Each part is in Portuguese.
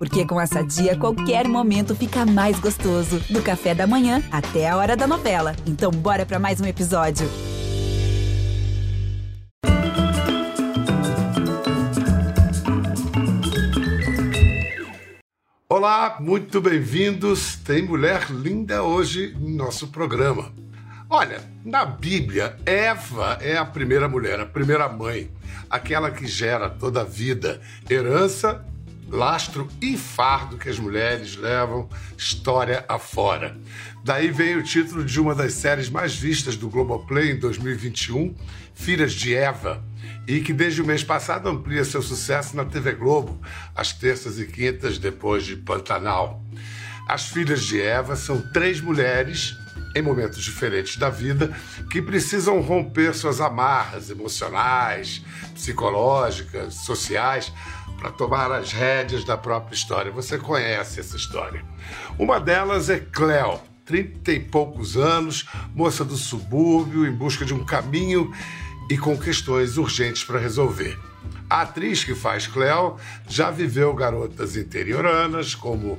Porque com essa dia, qualquer momento fica mais gostoso. Do café da manhã até a hora da novela. Então, bora para mais um episódio. Olá, muito bem-vindos. Tem mulher linda hoje no nosso programa. Olha, na Bíblia, Eva é a primeira mulher, a primeira mãe, aquela que gera toda a vida, herança lastro e fardo que as mulheres levam história afora. Daí vem o título de uma das séries mais vistas do Globoplay em 2021, Filhas de Eva, e que desde o mês passado amplia seu sucesso na TV Globo, às terças e quintas depois de Pantanal. As Filhas de Eva são três mulheres em momentos diferentes da vida que precisam romper suas amarras emocionais, psicológicas, sociais para tomar as rédeas da própria história. Você conhece essa história. Uma delas é Cleo, trinta e poucos anos, moça do subúrbio, em busca de um caminho e com questões urgentes para resolver. A atriz que faz Cleo já viveu garotas interioranas como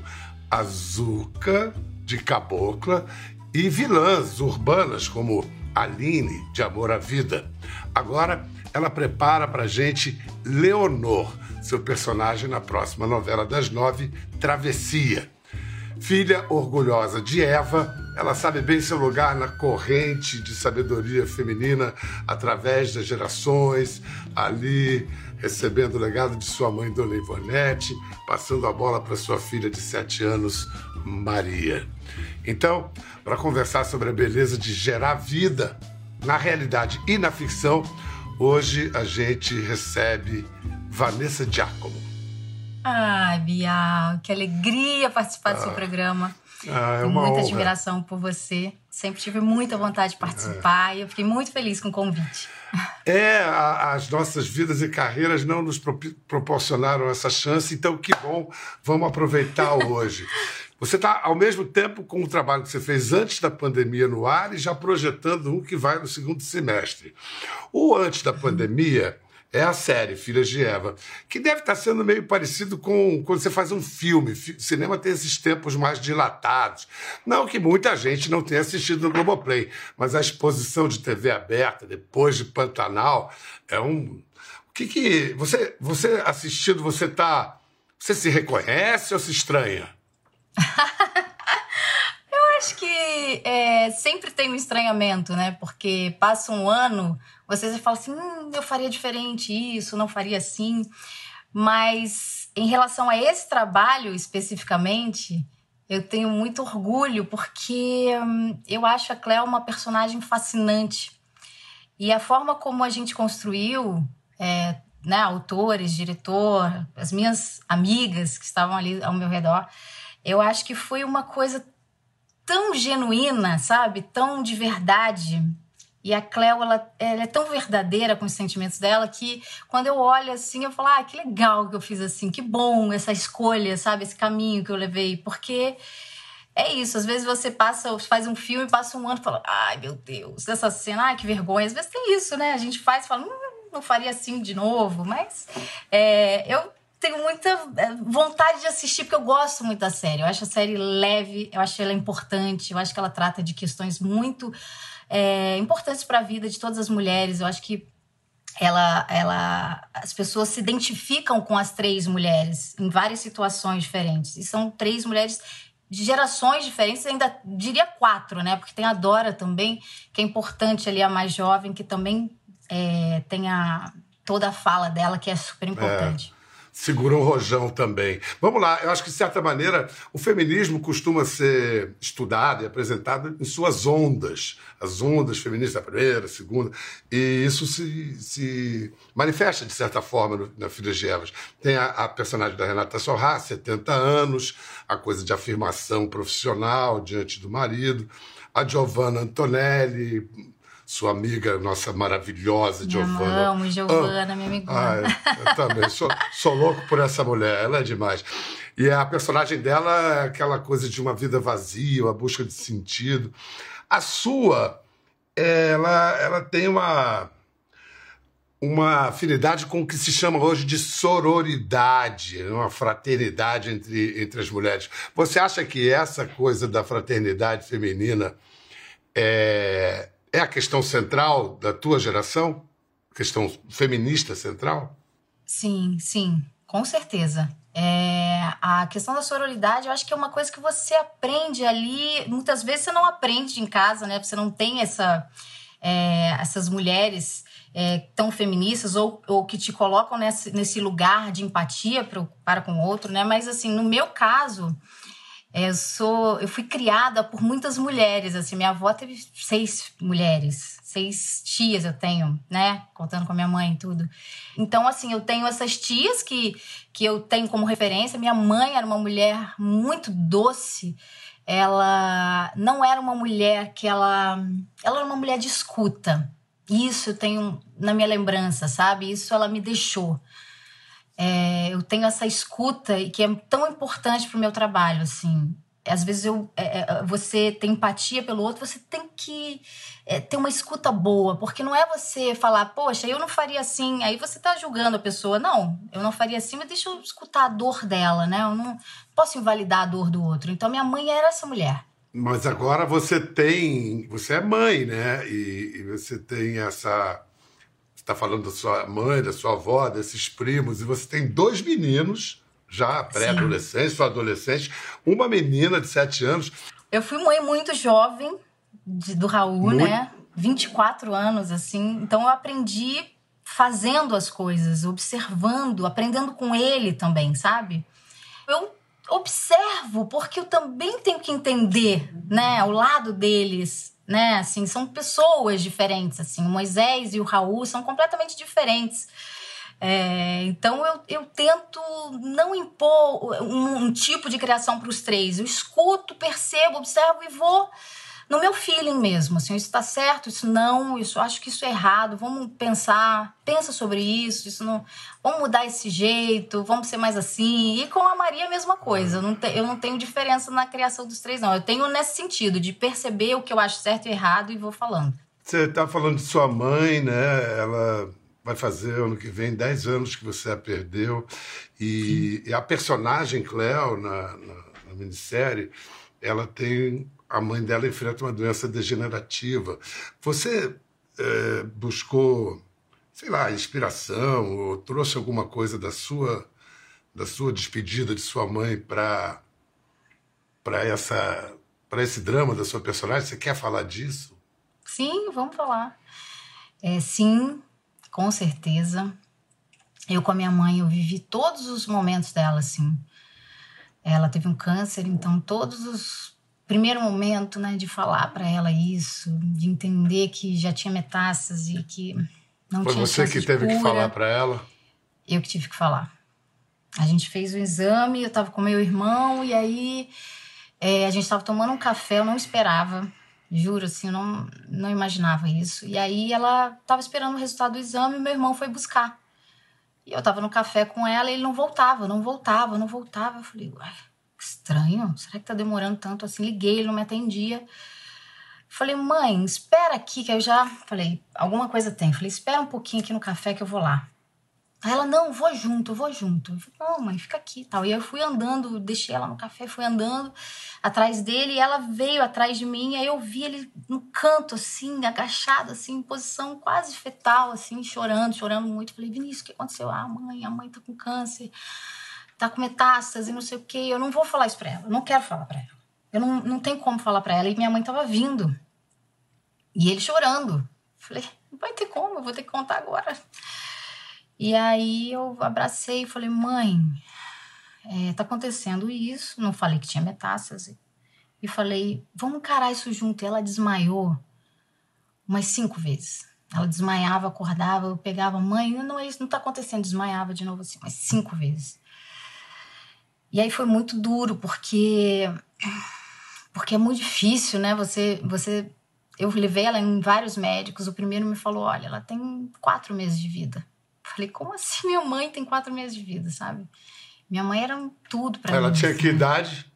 Azuka, de Cabocla, e vilãs urbanas como Aline, de Amor à Vida. Agora, ela prepara para gente Leonor, seu personagem na próxima novela das nove, Travessia. Filha orgulhosa de Eva, ela sabe bem seu lugar na corrente de sabedoria feminina através das gerações, ali recebendo o legado de sua mãe, Dona Ivonete, passando a bola para sua filha de sete anos, Maria. Então, para conversar sobre a beleza de gerar vida na realidade e na ficção, Hoje a gente recebe Vanessa Giacomo. Ai, Bial, que alegria participar ah, do seu programa. Ah, é uma muita honra. admiração por você. Sempre tive muita vontade de participar é. e eu fiquei muito feliz com o convite. É, a, as nossas vidas e carreiras não nos pro, proporcionaram essa chance, então que bom, vamos aproveitar hoje. Você está, ao mesmo tempo, com o trabalho que você fez antes da pandemia no ar e já projetando um que vai no segundo semestre. O antes da pandemia é a série Filhas de Eva, que deve estar sendo meio parecido com quando você faz um filme. Cinema tem esses tempos mais dilatados. Não que muita gente não tenha assistido no Globoplay, mas a exposição de TV aberta depois de Pantanal é um. O que que. Você, você assistindo, você tá. Você se reconhece ou se estranha? acho que é, sempre tem um estranhamento, né? Porque passa um ano, você fala assim, hum, eu faria diferente isso, não faria assim. Mas em relação a esse trabalho especificamente, eu tenho muito orgulho porque hum, eu acho a Cléo uma personagem fascinante. E a forma como a gente construiu, é, né, autores, diretor, as minhas amigas que estavam ali ao meu redor, eu acho que foi uma coisa tão genuína, sabe? Tão de verdade. E a Cleo, ela, ela, é tão verdadeira com os sentimentos dela que quando eu olho assim, eu falo, ah, que legal que eu fiz assim, que bom essa escolha, sabe? Esse caminho que eu levei. Porque é isso, às vezes você passa, faz um filme, passa um ano e fala, ai meu Deus, essa cena, ai que vergonha. Às vezes tem isso, né? A gente faz e fala, hum, não faria assim de novo. Mas é, eu tenho muita é, vontade de assistir, porque eu gosto muito da série. Eu acho a série leve, eu acho ela importante, eu acho que ela trata de questões muito é, importantes para a vida de todas as mulheres. Eu acho que ela, ela, as pessoas se identificam com as três mulheres em várias situações diferentes. E são três mulheres de gerações diferentes, ainda diria quatro, né? Porque tem a Dora também, que é importante ali, a mais jovem, que também é, tem a, toda a fala dela, que é super importante. É segura um rojão também. Vamos lá, eu acho que, de certa maneira, o feminismo costuma ser estudado e apresentado em suas ondas. As ondas feministas da primeira, segunda, e isso se, se manifesta, de certa forma, no, na Filhas de Evas. Tem a, a personagem da Renata Sorra, 70 anos, a coisa de afirmação profissional diante do marido. A Giovanna Antonelli, sua amiga, nossa maravilhosa Giovana. Amo, Giovana, minha amiga. Ah, eu também sou, sou louco por essa mulher, ela é demais. E a personagem dela é aquela coisa de uma vida vazia, uma busca de sentido. A sua, ela, ela tem uma uma afinidade com o que se chama hoje de sororidade, uma fraternidade entre, entre as mulheres. Você acha que essa coisa da fraternidade feminina é, é a questão central da tua geração? Questão feminista central? Sim, sim, com certeza. É, a questão da sororidade, eu acho que é uma coisa que você aprende ali. Muitas vezes você não aprende em casa, né? Você não tem essa, é, essas mulheres é, tão feministas ou, ou que te colocam nesse, nesse lugar de empatia pro, para com o outro, né? Mas assim, no meu caso, eu sou, eu fui criada por muitas mulheres, assim, minha avó teve seis mulheres, seis tias eu tenho, né, contando com a minha mãe e tudo. Então, assim, eu tenho essas tias que, que eu tenho como referência. Minha mãe era uma mulher muito doce, ela não era uma mulher que ela, ela era uma mulher de escuta. Isso eu tenho na minha lembrança, sabe? Isso ela me deixou. É, eu tenho essa escuta e que é tão importante para o meu trabalho, assim. Às vezes eu, é, é, você tem empatia pelo outro, você tem que é, ter uma escuta boa, porque não é você falar, poxa, eu não faria assim, aí você está julgando a pessoa. Não, eu não faria assim, mas deixa eu escutar a dor dela, né? Eu não posso invalidar a dor do outro. Então minha mãe era essa mulher. Mas agora você tem, você é mãe, né? E, e você tem essa está falando da sua mãe, da sua avó, desses primos, e você tem dois meninos, já pré-adolescentes, ou adolescentes, uma menina de sete anos. Eu fui mãe muito jovem de, do Raul, muito... né? 24 anos, assim. Então eu aprendi fazendo as coisas, observando, aprendendo com ele também, sabe? Eu observo porque eu também tenho que entender, né, o lado deles, né? Assim, são pessoas diferentes, assim. O Moisés e o Raul são completamente diferentes. É, então eu, eu tento não impor um, um tipo de criação para os três. Eu escuto, percebo, observo e vou no meu feeling mesmo, assim, isso está certo, isso não, isso acho que isso é errado, vamos pensar, pensa sobre isso, isso não, vamos mudar esse jeito, vamos ser mais assim. E com a Maria a mesma coisa, eu não, te, eu não tenho diferença na criação dos três não. Eu tenho nesse sentido de perceber o que eu acho certo e errado e vou falando. Você está falando de sua mãe, né? Ela vai fazer ano que vem 10 anos que você a perdeu e, e a personagem Cleo na, na, na minissérie, ela tem a mãe dela enfrenta uma doença degenerativa. Você é, buscou, sei lá, inspiração ou trouxe alguma coisa da sua da sua despedida de sua mãe para para essa para esse drama da sua personagem? Você quer falar disso? Sim, vamos falar. É, sim, com certeza. Eu com a minha mãe, eu vivi todos os momentos dela assim. Ela teve um câncer, então todos os primeiro momento, né, de falar para ela isso, de entender que já tinha metástase e que não Foi tinha você que teve cura, que falar para ela? Eu que tive que falar. A gente fez o exame, eu estava com meu irmão e aí é, a gente estava tomando um café, eu não esperava, juro, assim, eu não, não imaginava isso. E aí ela estava esperando o resultado do exame e meu irmão foi buscar. E eu estava no café com ela e ele não voltava, não voltava, não voltava. Eu falei, uai estranho, será que tá demorando tanto assim? Liguei, ele não me atendia. Falei, mãe, espera aqui, que eu já. Falei, alguma coisa tem. Falei, espera um pouquinho aqui no café que eu vou lá. Aí ela, não, vou junto, vou junto. Eu falei, não, mãe, fica aqui tal. E eu fui andando, deixei ela no café, fui andando atrás dele, e ela veio atrás de mim, aí eu vi ele no canto, assim, agachado, assim, em posição quase fetal, assim, chorando, chorando muito. Falei, Vinícius, o que aconteceu? Ah, mãe, a mãe tá com câncer tá com metástase não sei o quê. Eu não vou falar isso pra ela. Eu não quero falar pra ela. Eu não, não tenho como falar pra ela. E minha mãe tava vindo. E ele chorando. Falei, não vai ter como, eu vou ter que contar agora. E aí eu abracei e falei, mãe, é, tá acontecendo isso. Não falei que tinha metástase. E falei, vamos encarar isso junto. E ela desmaiou umas cinco vezes. Ela desmaiava, acordava, eu pegava, mãe, não, isso não tá acontecendo. Desmaiava de novo assim, umas cinco vezes. E aí foi muito duro, porque porque é muito difícil, né? Você, você, eu levei ela em vários médicos. O primeiro me falou, olha, ela tem quatro meses de vida. Falei, como assim minha mãe tem quatro meses de vida, sabe? Minha mãe era tudo para mim. Ela tinha assim. que idade?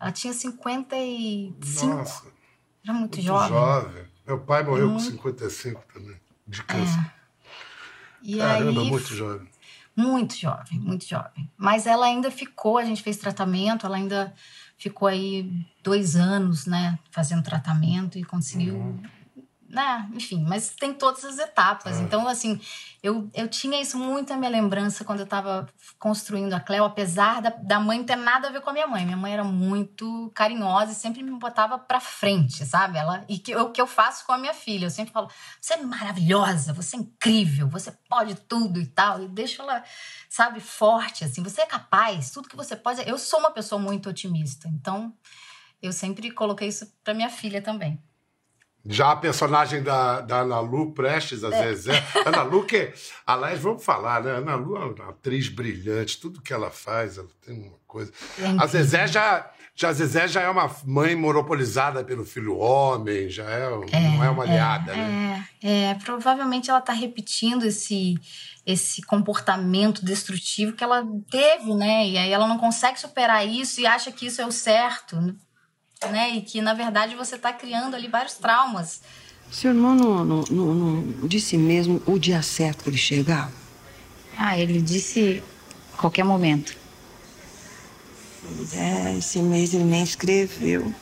Ela tinha 55. Nossa. Era muito, muito jovem. jovem. Meu pai morreu muito... com 55 também, de câncer. E Caramba, aí, muito jovem. Muito jovem, muito jovem. Mas ela ainda ficou, a gente fez tratamento, ela ainda ficou aí dois anos, né, fazendo tratamento e conseguiu Uhum. Né? Enfim, mas tem todas as etapas. É. Então, assim, eu, eu tinha isso muito na minha lembrança quando eu estava construindo a Cleo, apesar da, da mãe ter nada a ver com a minha mãe. Minha mãe era muito carinhosa e sempre me botava pra frente, sabe? Ela, e que, o que eu faço com a minha filha. Eu sempre falo: você é maravilhosa, você é incrível, você pode tudo e tal. E deixo ela, sabe, forte, assim. Você é capaz, tudo que você pode. Eu sou uma pessoa muito otimista. Então, eu sempre coloquei isso pra minha filha também. Já a personagem da, da Ana Lu Prestes, a É. Zezé. Ana Lu, que, aliás, vamos falar, né? Ana Lu é uma atriz brilhante, tudo que ela faz, ela tem uma coisa. É A. Zezé já, já, a Zezé já é uma mãe monopolizada pelo filho homem, já é, não é uma aliada, né? É, é, provavelmente ela tá repetindo esse esse comportamento destrutivo que ela teve, né? E aí ela não consegue superar isso e acha que isso é o certo, né? E que na verdade você tá criando ali vários traumas. Seu irmão não, não, não, não disse mesmo o dia certo que ele chegava? Ah, ele disse qualquer momento. É, esse mês ele nem escreveu.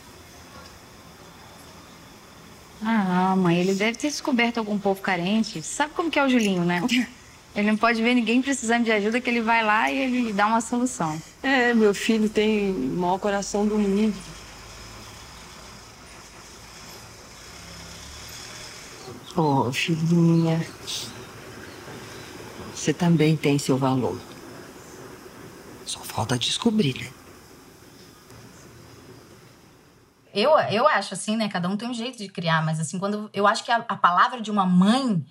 Ah, mãe, ele deve ter descoberto algum povo carente. Sabe como que é o Julinho, né? Ele não pode ver ninguém precisando de ajuda, que ele vai lá e ele dá uma solução. É, meu filho tem o maior coração do mundo. Oh, filhinha. Você também tem seu valor. Só falta descobrir, né? Eu, eu acho assim, né? Cada um tem um jeito de criar, mas assim, quando eu acho que a, a palavra de uma mãe,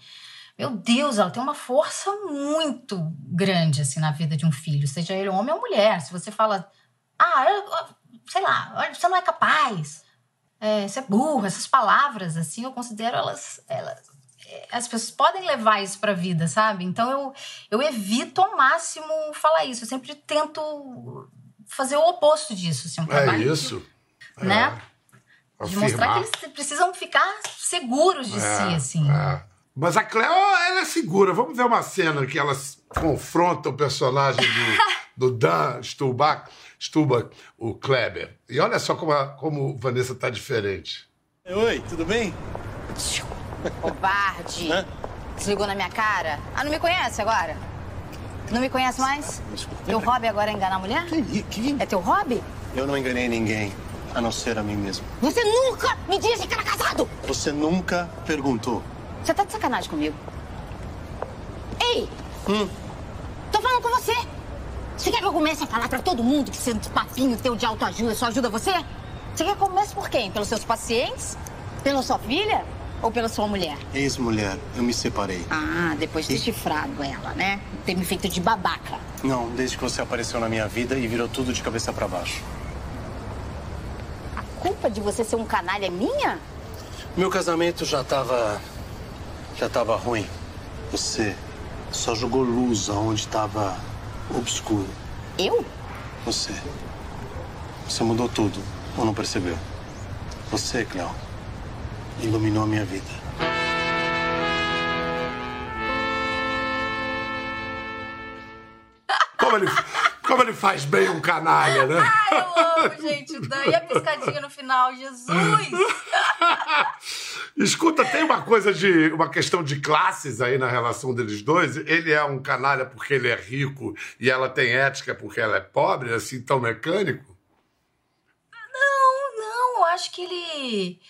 meu Deus, ela tem uma força muito grande assim na vida de um filho, seja ele homem ou mulher. Se você fala, ah, eu- eu- sei lá, você não é capaz, é, você é burro, essas palavras assim, eu considero elas, elas é, as pessoas podem levar isso pra vida, sabe? Então eu, eu evito ao máximo falar isso. Eu sempre tento fazer o oposto disso, assim, um É trabalho que- isso. né? De mostrar que eles precisam ficar seguros de si, assim. É. Mas a Cleo, ela é segura. Vamos ver uma cena que elas confrontam o personagem do, do Dan Stulbach, Stulbach, o Kleber. E olha só como, a, como Vanessa tá diferente. Oi, tudo bem? Covarde! Desligou na minha cara? Ah, não me conhece agora? Não me conhece mais? Teu hobby agora é enganar a mulher? Que, que? É teu hobby? Eu não enganei ninguém, a não ser a mim mesmo. Você nunca me disse que era casado! Você nunca perguntou. Você tá de sacanagem comigo? Ei! Hum. Tô falando com você! Você quer que eu comece a falar pra todo mundo que esse papinho teu de autoajuda só ajuda você? Você quer que eu comece por quem? Pelos seus pacientes? Pela sua filha? Ou pela sua mulher? Ex-mulher, eu me separei. Ah, depois de ter chifrado ela, né? Ter me feito de babaca. Não, desde que você apareceu na minha vida e virou tudo de cabeça pra baixo. A culpa de você ser um canalha é minha? Meu casamento já tava. já tava ruim. Você só jogou luz aonde tava obscuro. Eu? Você. Você mudou tudo, ou não percebeu? Você, Cleo, iluminou a minha vida. Como ele, como ele faz bem um canalha, né? Ai, eu amo, gente. Daí a piscadinha no final, Jesus! Escuta, tem uma coisa de. uma questão de classes aí na relação deles dois. Ele é um canalha porque ele é rico e ela tem ética porque ela é pobre, assim, tão mecânico? Não, não, eu acho que ele.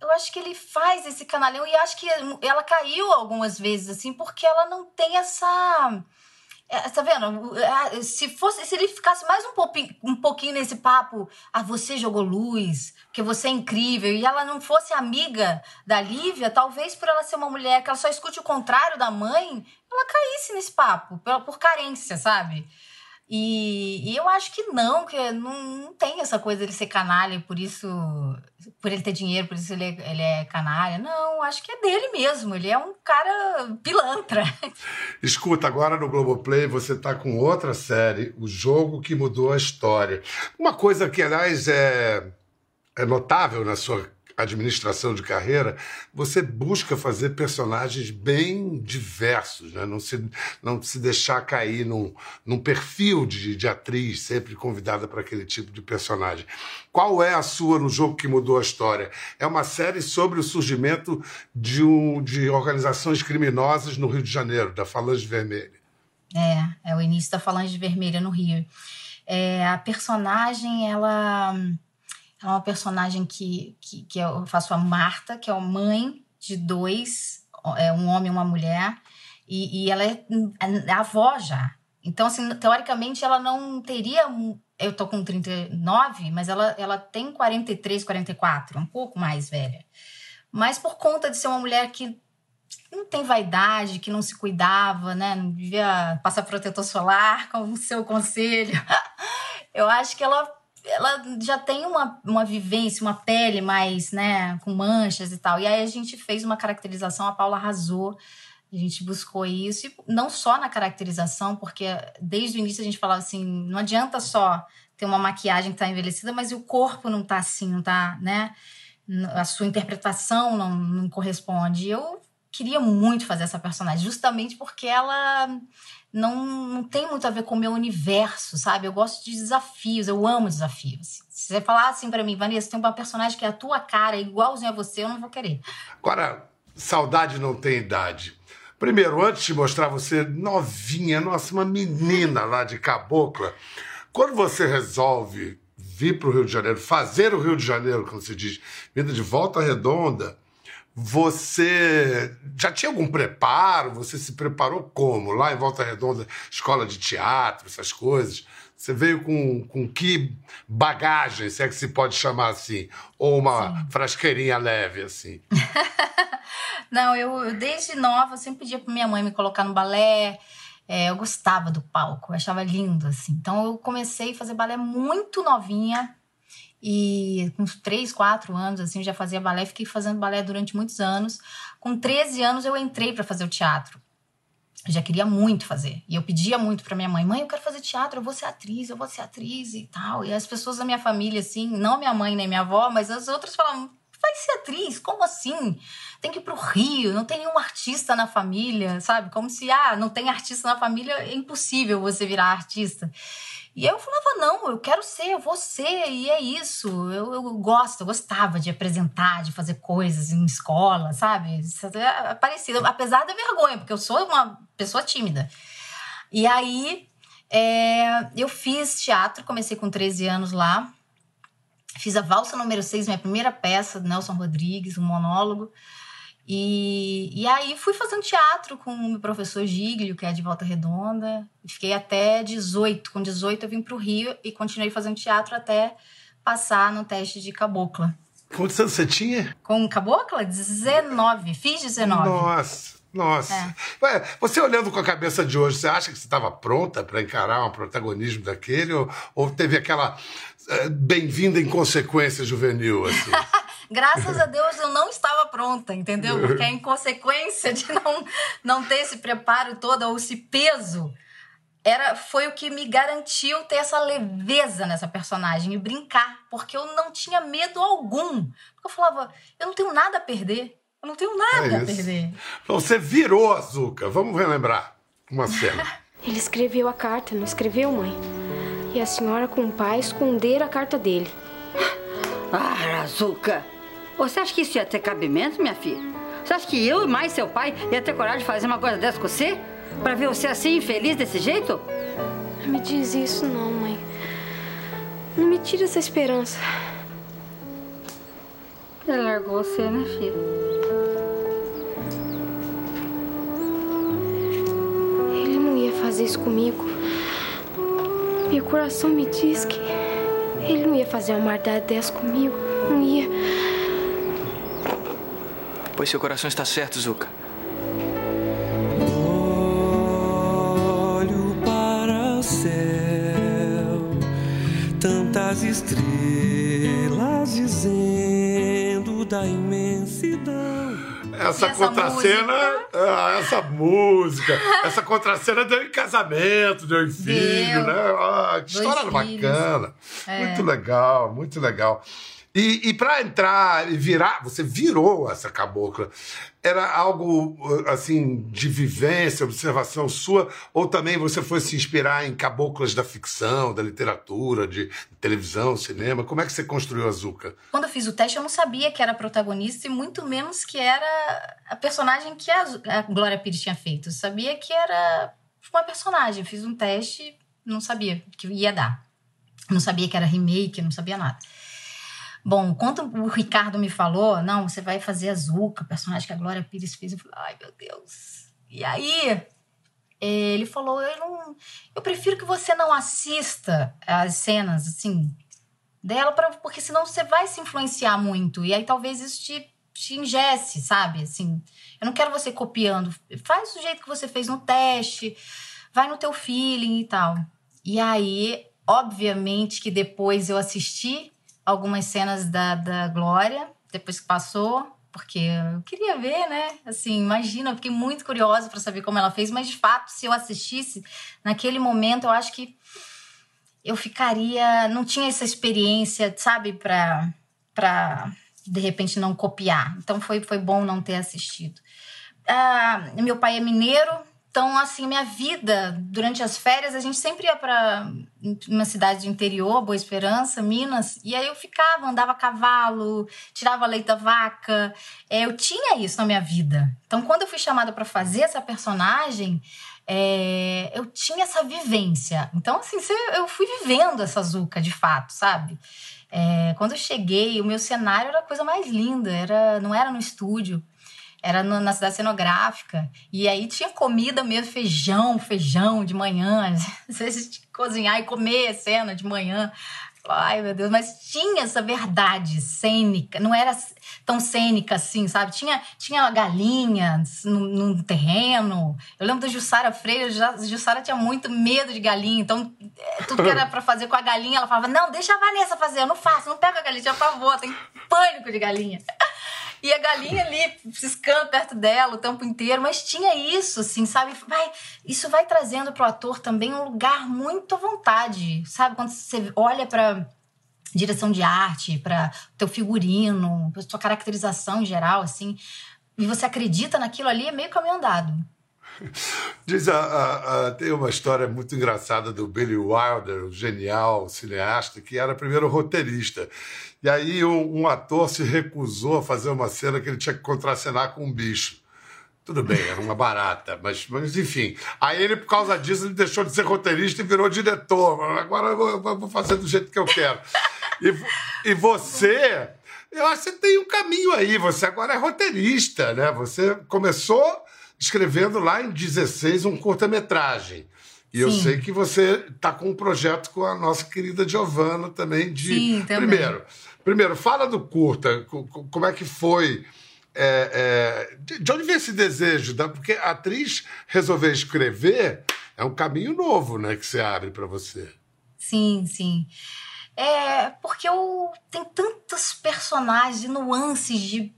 Eu acho que ele faz esse canalhão e acho que ela caiu algumas vezes, assim, porque ela não tem essa. É, tá vendo? É, Se, fosse, se ele ficasse mais um pouquinho, um pouquinho nesse papo, ah, você jogou luz, porque você é incrível, e ela não fosse amiga da Lívia, talvez por ela ser uma mulher que ela só escute o contrário da mãe, ela caísse nesse papo, por, por carência, sabe? E, e eu acho que não, que não, não tem essa coisa dele ser canalha, por isso, por ele ter dinheiro, por isso ele é, ele é canalha. Não, acho que é dele mesmo. Ele é um cara pilantra. Escuta, agora no Globoplay você tá com outra série, O Jogo que Mudou a História. Uma coisa que, aliás, é, é notável na sua administração de carreira, você busca fazer personagens bem diversos, né? não, se, não se deixar cair num, num perfil de, de atriz sempre convidada para aquele tipo de personagem. Qual é a sua no jogo que mudou a história? É uma série sobre o surgimento de, um, de organizações criminosas no Rio de Janeiro, da Falange Vermelha. É, é o início da Falange Vermelha no Rio. É, a personagem, ela é uma personagem que, que, que eu faço a Marta, que é a mãe de dois, é um homem e uma mulher, e, e ela é, é avó já. Então, assim, teoricamente, ela não teria. Eu tô com 39, mas ela, ela tem 43, 44, um pouco mais velha. Mas por conta de ser uma mulher que não tem vaidade, que não se cuidava, né? Não devia passar protetor solar, como o seu conselho. Eu acho que ela ela já tem uma, uma vivência, uma pele mais, né, com manchas e tal. E aí a gente fez uma caracterização, a Paula arrasou, a gente buscou isso, e não só na caracterização, porque desde o início a gente falava assim, não adianta só ter uma maquiagem que tá envelhecida, mas o corpo não tá assim, não tá, né, a sua interpretação não, não corresponde. Eu queria muito fazer essa personagem, justamente porque ela não, não tem muito a ver com o meu universo, sabe? Eu gosto de desafios, eu amo desafios. Se você falar assim para mim, Vanessa, tem uma personagem que é a tua cara, igualzinho a você, eu não vou querer. Agora, saudade não tem idade. Primeiro, antes de mostrar você novinha, nossa, uma menina lá de Cabocla, quando você resolve vir para o Rio de Janeiro, fazer o Rio de Janeiro, como se diz, vinda de volta redonda, você já tinha algum preparo? Você se preparou como? Lá em Volta Redonda, escola de teatro, essas coisas. Você veio com, com que bagagem, se é que se pode chamar assim? Ou uma Sim. frasqueirinha leve, assim? Não, eu, eu, desde nova sempre pedia para minha mãe me colocar no balé. É, eu gostava do palco, eu achava lindo, assim. Então eu comecei a fazer balé muito novinha e com uns 3, 4 anos, assim, já fazia balé. Fiquei fazendo balé durante muitos anos. Com 13 anos, eu entrei para fazer o teatro. Eu já queria muito fazer. E eu pedia muito para minha mãe: mãe, eu quero fazer teatro, eu vou ser atriz, eu vou ser atriz e tal. E as pessoas da minha família, assim, não minha mãe nem minha avó, mas as outras falavam: vai ser atriz? Como assim? Tem que ir pro Rio, não tem nenhum artista na família, sabe? Como se, ah, não tem artista na família, é impossível você virar artista. E eu falava, não, eu quero ser, eu vou ser, e é isso. Eu, eu gosto, eu gostava de apresentar, de fazer coisas em escola, sabe? É parecido, apesar da vergonha, porque eu sou uma pessoa tímida. E aí é, eu fiz teatro, comecei com 13 anos lá. Fiz a valsa número 6, minha primeira peça, do Nelson Rodrigues, um monólogo. E, e aí fui fazendo teatro com o meu professor Giglio, que é de Volta Redonda. Fiquei até 18. Com 18 eu vim para o Rio e continuei fazendo teatro até passar no teste de cabocla. Quantos anos você tinha? Com cabocla? 19. Fiz 19. Nossa. Nossa. É. Você olhando com a cabeça de hoje, você acha que você estava pronta para encarar um protagonismo daquele? Ou, ou teve aquela é, bem-vinda em consequência juvenil? Assim? Graças a Deus eu não estava pronta, entendeu? Porque a inconsequência de não, não ter esse preparo todo, ou esse peso, era foi o que me garantiu ter essa leveza nessa personagem e brincar, porque eu não tinha medo algum. Porque eu falava, eu não tenho nada a perder. Eu não tenho nada é a perder. Então você virou Azuka. Vamos relembrar uma cena. Ele escreveu a carta, não escreveu, mãe? E a senhora, com o pai, esconderam a carta dele. Ah, Azuka! Você acha que isso ia ter cabimento, minha filha? Você acha que eu e mais seu pai ia ter coragem de fazer uma coisa dessa com você? Pra ver você assim, infeliz desse jeito? Não me diz isso não, mãe. Não me tira essa esperança. Ele largou você, né, filha? Ele não ia fazer isso comigo. Meu coração me diz que ele não ia fazer uma maldade dessa comigo. Não ia. Pois seu coração está certo, Zuka. Olho para o céu, tantas estrelas dizendo da imensidão. Essa, essa contracena, ah, essa música, essa contracena deu em casamento, deu em filho, deu. né? Ah, que história bacana. É. Muito legal, muito legal. E, e para entrar e virar, você virou essa cabocla. Era algo assim de vivência, observação sua, ou também você foi se inspirar em caboclas da ficção, da literatura, de televisão, cinema? Como é que você construiu a Zuka? Quando eu fiz o teste, eu não sabia que era protagonista e muito menos que era a personagem que a, a Glória Pires tinha feito. Eu sabia que era uma personagem. Fiz um teste, não sabia que ia dar. Não sabia que era remake, não sabia nada. Bom, quando o Ricardo me falou, não, você vai fazer a Zuka, personagem que a Glória Pires fez, eu falei, ai meu Deus. E aí, ele falou, eu não, eu prefiro que você não assista as cenas, assim, dela, pra, porque senão você vai se influenciar muito. E aí talvez isso te, te ingesse, sabe? Assim, eu não quero você copiando. Faz do jeito que você fez no teste, vai no teu feeling e tal. E aí, obviamente que depois eu assisti algumas cenas da, da Glória, depois que passou, porque eu queria ver, né? Assim, imagina, eu fiquei muito curiosa para saber como ela fez, mas de fato, se eu assistisse naquele momento, eu acho que eu ficaria, não tinha essa experiência, sabe, para para de repente não copiar. Então foi foi bom não ter assistido. Ah, meu pai é mineiro, então, assim, minha vida, durante as férias, a gente sempre ia para uma cidade do interior, Boa Esperança, Minas, e aí eu ficava, andava a cavalo, tirava leite da vaca. É, eu tinha isso na minha vida. Então, quando eu fui chamada para fazer essa personagem, é, eu tinha essa vivência. Então, assim, eu fui vivendo essa Zuca, de fato, sabe? É, quando eu cheguei, o meu cenário era a coisa mais linda, era, não era no estúdio era no, na cidade cenográfica. E aí tinha comida mesmo, feijão, feijão de manhã. Às vezes tinha cozinhar e comer cena de manhã. Ai, meu Deus, mas tinha essa verdade cênica, não era tão cênica assim, sabe? Tinha, tinha galinhas no, no terreno. Eu lembro da Jussara Freire, Jussara tinha muito medo de galinha, então é, tudo que era para fazer com a galinha, ela falava: Não, deixa a Vanessa fazer, eu não faço, não pego a galinha, por favor, tem pânico de galinha. E a galinha ali ciscando perto dela o tempo inteiro, mas tinha isso, assim, sabe? Vai, isso vai trazendo pro ator também um lugar muito à vontade, sabe? Quando você olha para direção de arte, para teu figurino, pra tua caracterização em geral, assim, e você acredita naquilo ali, é meio caminho andado. Diz a, a, a, tem uma história muito engraçada do Billy Wilder, o genial cineasta, que era primeiro roteirista. E aí um, um, ator se recusou a fazer uma cena que ele tinha que contracenar com um bicho. Tudo bem, era uma barata, mas, mas enfim. Aí ele, por causa disso, ele deixou de ser roteirista e virou diretor. Agora eu vou, eu vou fazer do jeito que eu quero. E, e você, eu acho que você tem um caminho aí. Você agora é roteirista, né? Você começou escrevendo lá em 16 um curta-metragem. E Sim. eu sei que você está com um projeto com a nossa querida Giovana também de. Sim, também. Primeiro, primeiro, fala do curta. Como é que foi? É, é, de onde vem esse desejo? Porque a atriz resolver escrever é um caminho novo, né, que você abre para você. Sim, sim. É porque eu tenho tantos personagens e nuances de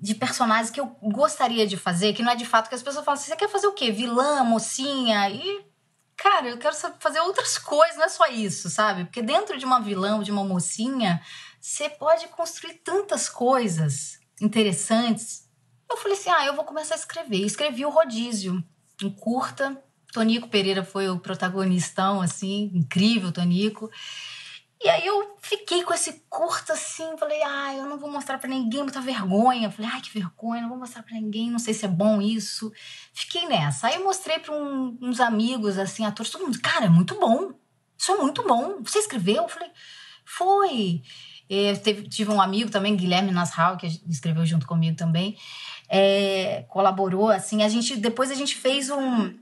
de personagens que eu gostaria de fazer, que não é de fato que as pessoas falam assim, você quer fazer o quê? Vilã, mocinha? E, cara, eu quero fazer outras coisas, não é só isso, sabe? Porque dentro de uma vilã, de uma mocinha, você pode construir tantas coisas interessantes. Eu falei assim, ah, eu vou começar a escrever. escrevi o Rodízio, um curta. Tonico Pereira foi o protagonistão, assim, incrível, Tonico. E aí eu fiquei com esse curto assim, falei, ah, eu não vou mostrar para ninguém, muita vergonha. Falei, ai, que vergonha, não vou mostrar para ninguém, não sei se é bom isso. Fiquei nessa. Aí eu mostrei para um, uns amigos, assim, atores, todo mundo, cara, é muito bom. Isso é muito bom. Você escreveu? Eu falei, foi. É, teve, tive um amigo também, Guilherme Nasral, que escreveu junto comigo também. É, colaborou, assim, a gente, depois a gente fez um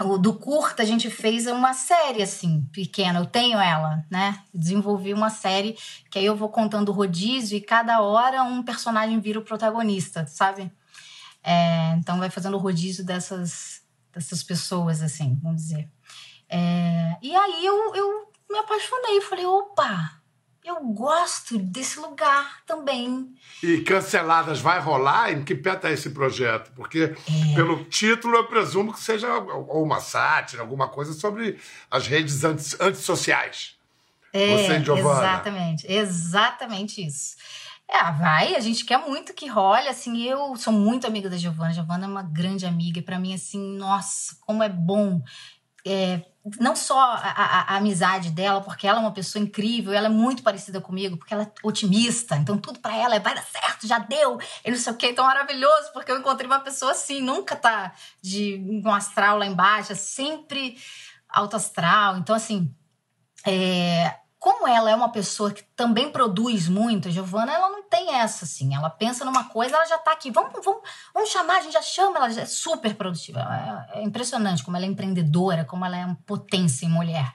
o do curta a gente fez uma série assim, pequena. Eu tenho ela, né? Desenvolvi uma série que aí eu vou contando rodízio e cada hora um personagem vira o protagonista, sabe? É, então vai fazendo o rodízio dessas, dessas pessoas, assim, vamos dizer. É, e aí eu, eu me apaixonei, falei, opa, eu gosto desse lugar também. E Canceladas vai rolar? Em que pé está esse projeto? Porque, é. pelo título, eu presumo que seja uma sátira, alguma coisa sobre as redes antissociais. É, Você e Giovanna. Exatamente, exatamente isso. É, vai, a gente quer muito que role, assim, eu sou muito amiga da Giovana, Giovana é uma grande amiga, e pra mim, assim, nossa, como é bom, é, não só a, a- a amizade dela, porque ela é uma pessoa incrível, ela é muito parecida comigo, porque ela é otimista, então tudo pra ela é vai dar certo, já deu, e não sei o que, então maravilhoso, porque eu encontrei uma pessoa assim, nunca tá de um astral lá embaixo, é sempre alto astral, então assim, é, como ela é uma pessoa que também produz muito, a Giovana, ela não tem essa, assim. Ela pensa numa coisa, ela já tá aqui. Vamos, vamos, vamos chamar, a gente já chama, ela já é super produtiva. É, é impressionante como ela é empreendedora, como ela é uma potência em mulher.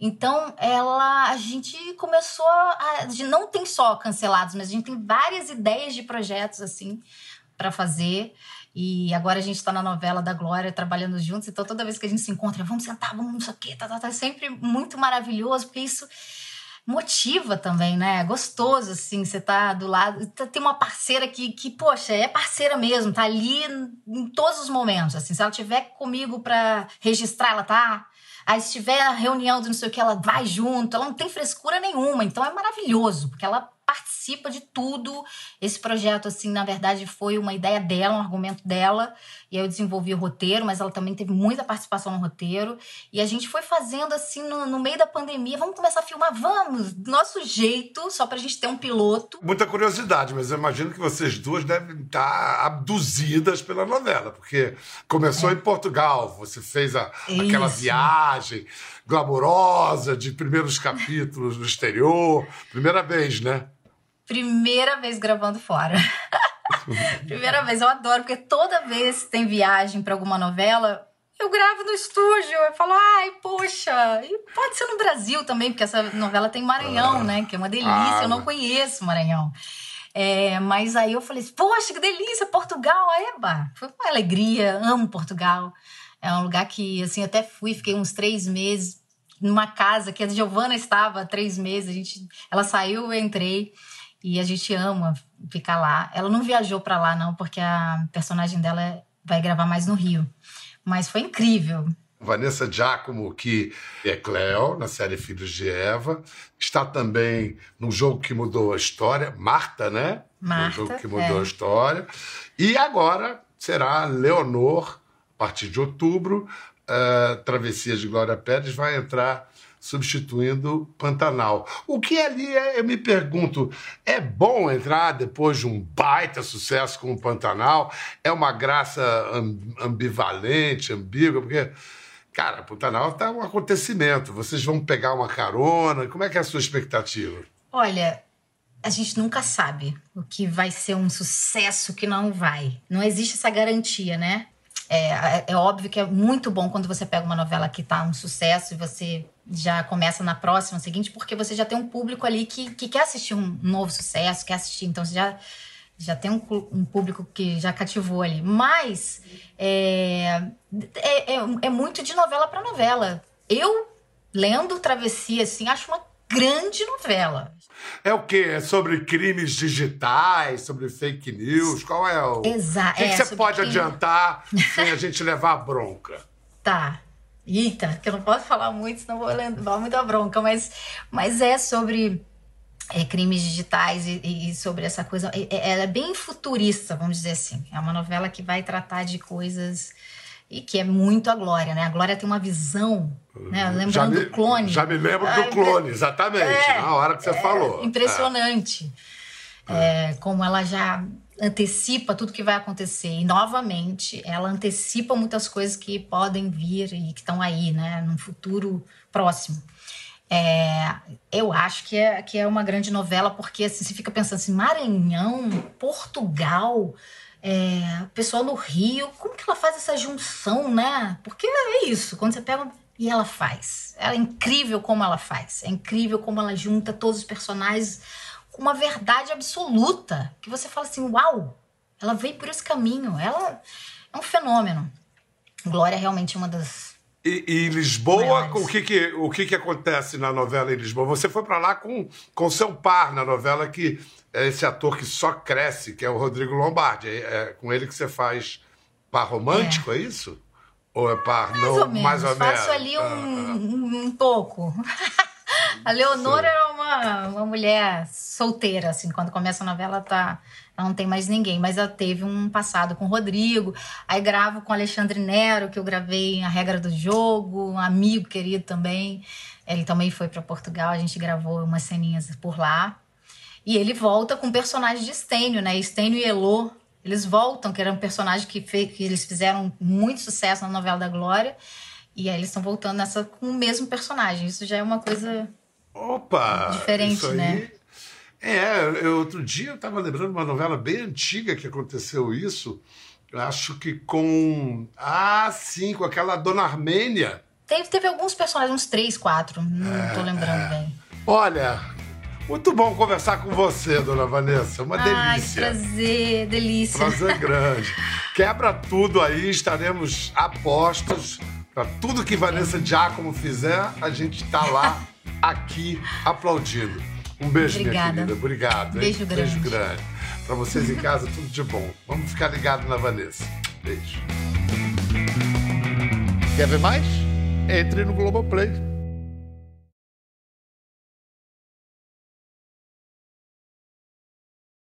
Então, ela, a gente começou a. A gente não tem só cancelados, mas a gente tem várias ideias de projetos, assim, para fazer. E agora a gente tá na novela da Glória trabalhando juntos, então toda vez que a gente se encontra, vamos sentar, vamos não sei o quê, tá, tá, tá, é sempre muito maravilhoso, porque isso motiva também, né? É gostoso, assim, você tá do lado. tá- Tem uma parceira que, que, poxa, é parceira mesmo, tá ali em todos os momentos, assim. Se ela tiver comigo pra registrar, ela tá. Aí se tiver reunião do não sei o que, ela vai junto, ela não tem frescura nenhuma, então é maravilhoso, porque ela participa de tudo. Esse projeto, assim, na verdade, foi uma ideia dela, um argumento dela, e aí eu desenvolvi o roteiro, mas ela também teve muita participação no roteiro. E a gente foi fazendo, assim, no, no meio da pandemia, vamos começar a filmar, vamos, do nosso jeito, só pra gente ter um piloto. Muita curiosidade, mas eu imagino que vocês duas devem estar abduzidas pela novela, porque começou em Portugal, você fez a- aquela É. Viagem glamourosa de primeiros capítulos no exterior. Primeira vez, né? Primeira vez gravando fora. Primeira vez, eu adoro, porque toda vez que tem viagem pra alguma novela, eu gravo no estúdio. Eu falo, ai, poxa, e pode ser no Brasil também, porque essa novela tem Maranhão, né? Que é uma delícia, Ah, eu não mas- conheço Maranhão. É, mas aí eu falei, poxa, que delícia, Portugal, eba! Foi uma alegria, amo Portugal. É um lugar que, assim, até fui, fiquei uns três meses numa casa que a Giovana estava há três meses. A gente, ela saiu, eu entrei e a gente ama ficar lá. Ela não viajou pra lá, não, porque a personagem dela vai gravar mais no Rio. Mas foi incrível. Vanessa Giacomo, que é Cleo, na série Filhos de Eva. Está também no jogo que mudou a história, Marta, né? Marta, No jogo que mudou é. a história. E agora será Leonor, a partir de outubro. eh, Travessia de Glória Pérez vai entrar substituindo Pantanal. O que ali é, eu me pergunto, é bom entrar depois de um baita sucesso como Pantanal? É uma graça am- ambivalente, ambígua, porque Cara, Pantanal tá um acontecimento. Vocês vão pegar uma carona. Como é que é a sua expectativa? Olha, a gente nunca sabe o que vai ser um sucesso, o que não vai. Não existe essa garantia, né? É, é óbvio que é muito bom quando você pega uma novela que tá um sucesso e você já começa na próxima seguinte, porque você já tem um público ali que, que quer assistir um novo sucesso, quer assistir. Então você já, já tem um, um público que já cativou ali. Mas é, é, é, é muito de novela para novela. Eu, lendo Travessia, assim, acho uma grande novela. É o quê? É sobre crimes digitais, sobre fake news? Qual é o. Exa- O que, que é, você sobre pode crime. adiantar sem a gente levar a bronca? Tá. Eita, que eu não posso falar muito, senão vou levar muita bronca, mas, mas é sobre é, crimes digitais e, e- e sobre essa coisa. é- é- Ela é bem futurista, vamos dizer assim. É uma novela que vai tratar de coisas e que é muito a Glória, né? A Glória tem uma visão, né? já Lembrando me, do clone. Já me lembro do clone, exatamente, é, na hora que você falou. Impressionante. É, como ela já antecipa tudo que vai acontecer. E, novamente, ela antecipa muitas coisas que podem vir e que estão aí, né? Num futuro próximo. É, eu acho que é, que é uma grande novela, porque assim, você fica pensando assim, Maranhão, Portugal, é, pessoal no Rio, como que ela faz essa junção, né? Porque é isso, quando você pega. E ela faz. É incrível como ela faz. É incrível como ela junta todos os personagens com uma verdade absoluta. Que você fala assim, uau, ela veio por esse caminho. Ela é um fenômeno. Glória é realmente uma das. E, e Lisboa, o, que, que, o que, que acontece na novela em Lisboa? Você foi para lá com, com seu par na novela, que esse ator que só cresce, que é o Rodrigo Lombardi. É, é com ele que você faz par romântico, é, isso? Ou é par Mais não? ou menos. Mais ou Faço menos. ali um, Ah, um, um pouco. A Leonora era uma, uma mulher solteira, assim, quando começa a novela, ela tá. Ela não tem mais ninguém, mas ela teve um passado com o Rodrigo. Aí gravo com o Alexandre Nero, que eu gravei A Regra do Jogo, um amigo querido também. Ele também foi para Portugal, a gente gravou umas ceninhas por lá. E ele volta com o personagem de Stênio, né? Stênio e Elô, eles voltam, que era um personagem que, fez, que eles fizeram muito sucesso na novela da Glória. E aí eles estão voltando nessa com o mesmo personagem. Isso já é uma coisa Opa! diferente, aí- né? É, eu- outro dia eu estava lembrando uma novela bem antiga que aconteceu isso. Acho que com. Ah, sim, com aquela Dona Armênia. Teve, teve alguns personagens, uns três, quatro. Não É, tô lembrando bem. Olha, muito bom conversar com você, dona Vanessa. Uma Ai, delícia. prazer, delícia. Prazer grande. Quebra tudo aí, estaremos a postos. Para tudo que Vanessa Giacomo fizer, a gente está lá, aqui, aplaudindo. Um beijo, Obrigada. minha querida. Obrigado. hein? Beijo grande. Beijo grande. Para vocês em casa, tudo de bom. Vamos ficar ligados na Vanessa. Beijo. Quer ver mais? Entre no Globoplay.